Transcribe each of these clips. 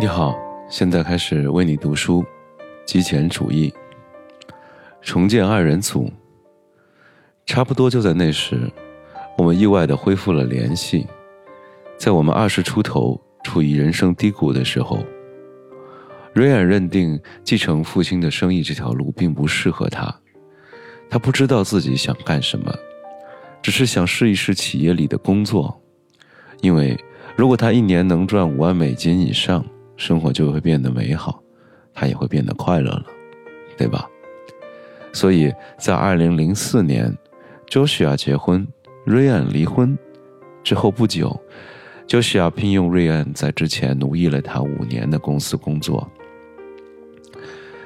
你好，现在开始为你读书。极简主义，重建二人组。差不多就在那时，我们意外的恢复了联系。在我们二十出头、处于人生低谷的时候，瑞安认定继承父亲的生意这条路并不适合他。他不知道自己想干什么，只是想试一试企业里的工作，因为如果他一年能赚五万美金以上，生活就会变得美好，他也会变得快乐了，对吧？所以在二零零四年，Joshua 结婚，瑞安离婚之后不久，Joshua 聘用瑞安在之前奴役了他五年的公司工作，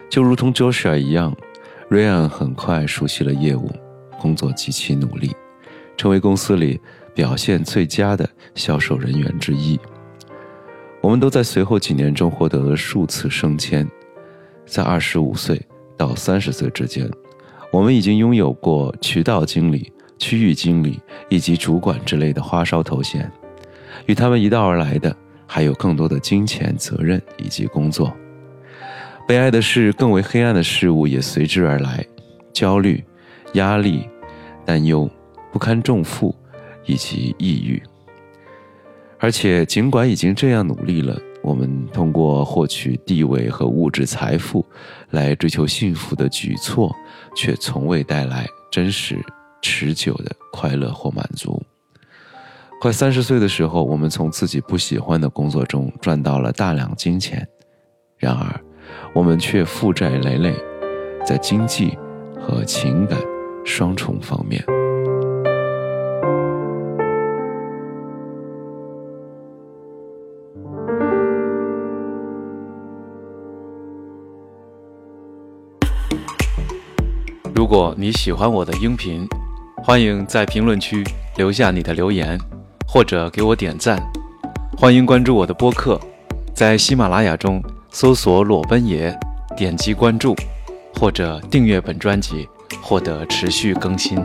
就如同 Joshua 一样。瑞安很快熟悉了业务，工作极其努力，成为公司里表现最佳的销售人员之一。我们都在随后几年中获得了数次升迁，在二十五岁到三十岁之间，我们已经拥有过渠道经理、区域经理以及主管之类的花哨头衔。与他们一道而来的，还有更多的金钱、责任以及工作。悲哀的是，更为黑暗的事物也随之而来：焦虑、压力、担忧、不堪重负，以及抑郁。而且，尽管已经这样努力了，我们通过获取地位和物质财富来追求幸福的举措，却从未带来真实、持久的快乐或满足。快三十岁的时候，我们从自己不喜欢的工作中赚到了大量金钱，然而。我们却负债累累，在经济和情感双重方面。如果你喜欢我的音频，欢迎在评论区留下你的留言，或者给我点赞。欢迎关注我的播客，在喜马拉雅中。搜索裸奔爷，点击关注，或者订阅本专辑，获得持续更新。